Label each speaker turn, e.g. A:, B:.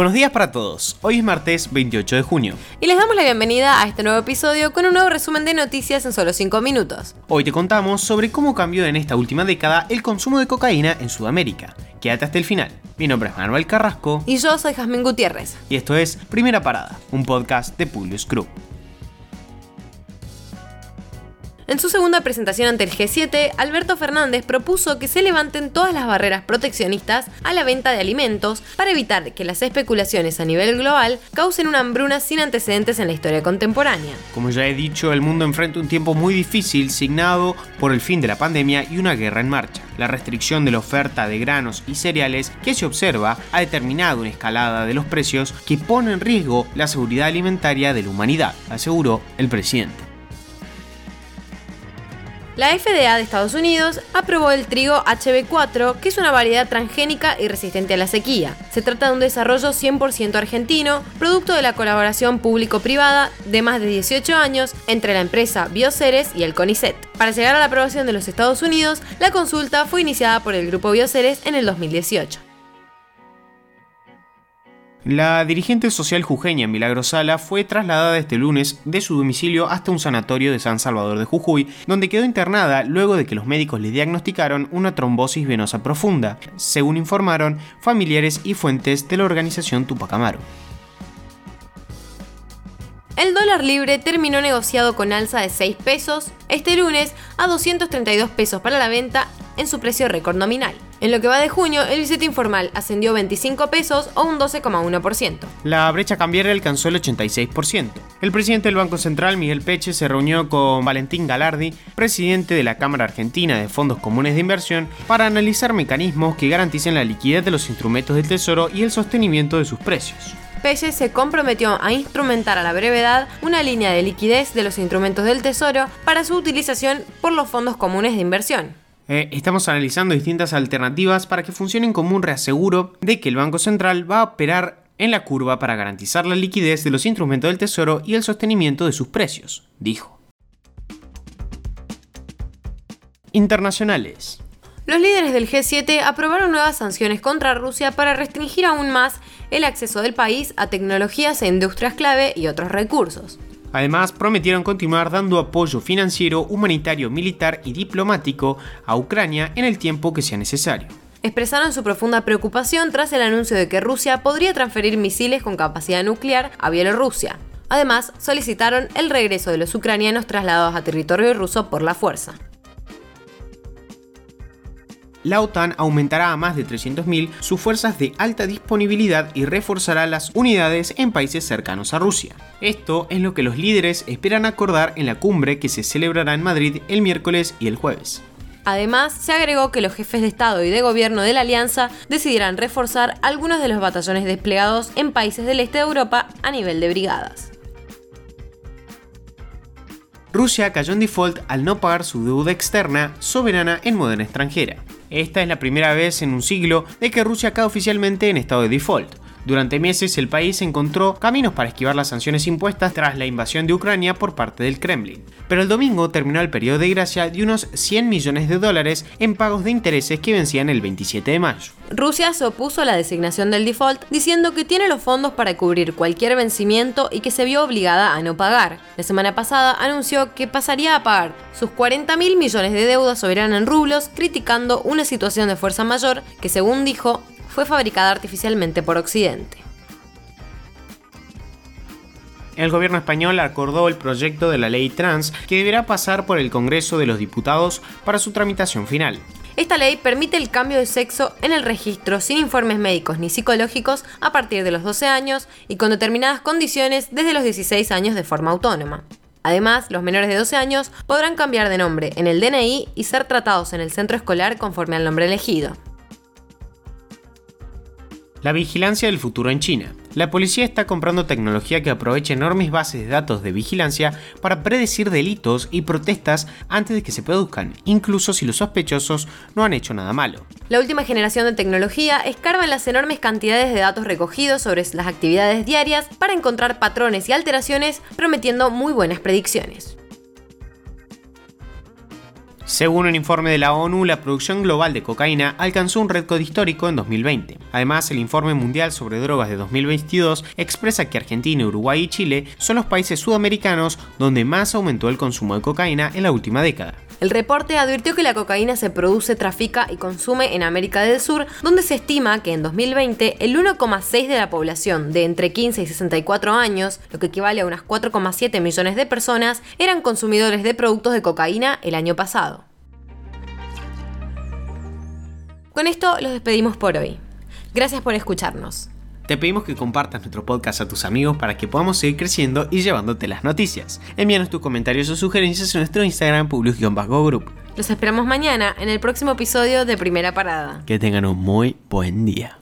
A: Buenos días para todos. Hoy es martes 28 de junio.
B: Y les damos la bienvenida a este nuevo episodio con un nuevo resumen de noticias en solo 5 minutos.
A: Hoy te contamos sobre cómo cambió en esta última década el consumo de cocaína en Sudamérica. Quédate hasta el final. Mi nombre es Manuel Carrasco.
B: Y yo soy Jazmín Gutiérrez.
A: Y esto es Primera Parada, un podcast de Publius Group.
B: En su segunda presentación ante el G7, Alberto Fernández propuso que se levanten todas las barreras proteccionistas a la venta de alimentos para evitar que las especulaciones a nivel global causen una hambruna sin antecedentes en la historia contemporánea.
A: Como ya he dicho, el mundo enfrenta un tiempo muy difícil signado por el fin de la pandemia y una guerra en marcha. La restricción de la oferta de granos y cereales que se observa ha determinado una escalada de los precios que pone en riesgo la seguridad alimentaria de la humanidad, aseguró el presidente.
B: La FDA de Estados Unidos aprobó el trigo HB4, que es una variedad transgénica y resistente a la sequía. Se trata de un desarrollo 100% argentino, producto de la colaboración público-privada de más de 18 años entre la empresa Bioceres y el CONICET. Para llegar a la aprobación de los Estados Unidos, la consulta fue iniciada por el grupo Bioceres en el 2018.
A: La dirigente social jujeña Milagro Sala fue trasladada este lunes de su domicilio hasta un sanatorio de San Salvador de Jujuy, donde quedó internada luego de que los médicos le diagnosticaron una trombosis venosa profunda, según informaron familiares y fuentes de la organización Tupac Amaru.
B: El dólar libre terminó negociado con alza de 6 pesos este lunes a 232 pesos para la venta en su precio récord nominal. En lo que va de junio, el billete informal ascendió 25 pesos o un 12,1%.
A: La brecha cambiaria alcanzó el 86%. El presidente del Banco Central, Miguel Peche, se reunió con Valentín Galardi, presidente de la Cámara Argentina de Fondos Comunes de Inversión, para analizar mecanismos que garanticen la liquidez de los instrumentos del Tesoro y el sostenimiento de sus precios.
B: Pelle se comprometió a instrumentar a la brevedad una línea de liquidez de los instrumentos del Tesoro para su utilización por los fondos comunes de inversión.
A: Eh, estamos analizando distintas alternativas para que funcionen como un reaseguro de que el Banco Central va a operar en la curva para garantizar la liquidez de los instrumentos del Tesoro y el sostenimiento de sus precios, dijo. Internacionales.
B: Los líderes del G7 aprobaron nuevas sanciones contra Rusia para restringir aún más el acceso del país a tecnologías e industrias clave y otros recursos.
A: Además, prometieron continuar dando apoyo financiero, humanitario, militar y diplomático a Ucrania en el tiempo que sea necesario.
B: Expresaron su profunda preocupación tras el anuncio de que Rusia podría transferir misiles con capacidad nuclear a Bielorrusia. Además, solicitaron el regreso de los ucranianos trasladados a territorio ruso por la fuerza
A: la OTAN aumentará a más de 300.000 sus fuerzas de alta disponibilidad y reforzará las unidades en países cercanos a Rusia. Esto es lo que los líderes esperan acordar en la cumbre que se celebrará en Madrid el miércoles y el jueves.
B: Además, se agregó que los jefes de Estado y de Gobierno de la Alianza decidirán reforzar algunos de los batallones desplegados en países del este de Europa a nivel de brigadas.
A: Rusia cayó en default al no pagar su deuda externa soberana en moneda extranjera. Esta es la primera vez en un siglo de que Rusia cae oficialmente en estado de default. Durante meses el país encontró caminos para esquivar las sanciones impuestas tras la invasión de Ucrania por parte del Kremlin. Pero el domingo terminó el periodo de gracia de unos 100 millones de dólares en pagos de intereses que vencían el 27 de mayo.
B: Rusia se opuso a la designación del default diciendo que tiene los fondos para cubrir cualquier vencimiento y que se vio obligada a no pagar. La semana pasada anunció que pasaría a pagar sus 40 mil millones de deuda soberana en rublos, criticando una situación de fuerza mayor que, según dijo, fue fabricada artificialmente por Occidente.
A: El gobierno español acordó el proyecto de la ley trans que deberá pasar por el Congreso de los Diputados para su tramitación final.
B: Esta ley permite el cambio de sexo en el registro sin informes médicos ni psicológicos a partir de los 12 años y con determinadas condiciones desde los 16 años de forma autónoma. Además, los menores de 12 años podrán cambiar de nombre en el DNI y ser tratados en el centro escolar conforme al nombre elegido.
A: La vigilancia del futuro en China. La policía está comprando tecnología que aprovecha enormes bases de datos de vigilancia para predecir delitos y protestas antes de que se produzcan, incluso si los sospechosos no han hecho nada malo.
B: La última generación de tecnología escarba en las enormes cantidades de datos recogidos sobre las actividades diarias para encontrar patrones y alteraciones, prometiendo muy buenas predicciones.
A: Según un informe de la ONU, la producción global de cocaína alcanzó un récord histórico en 2020. Además, el informe mundial sobre drogas de 2022 expresa que Argentina, Uruguay y Chile son los países sudamericanos donde más aumentó el consumo de cocaína en la última década.
B: El reporte advirtió que la cocaína se produce, trafica y consume en América del Sur, donde se estima que en 2020 el 1,6 de la población de entre 15 y 64 años, lo que equivale a unas 4,7 millones de personas, eran consumidores de productos de cocaína el año pasado. Con esto los despedimos por hoy. Gracias por escucharnos.
A: Te pedimos que compartas nuestro podcast a tus amigos para que podamos seguir creciendo y llevándote las noticias. Envíanos tus comentarios o sugerencias en nuestro Instagram publius-group.
B: Los esperamos mañana en el próximo episodio de Primera Parada.
A: Que tengan un muy buen día.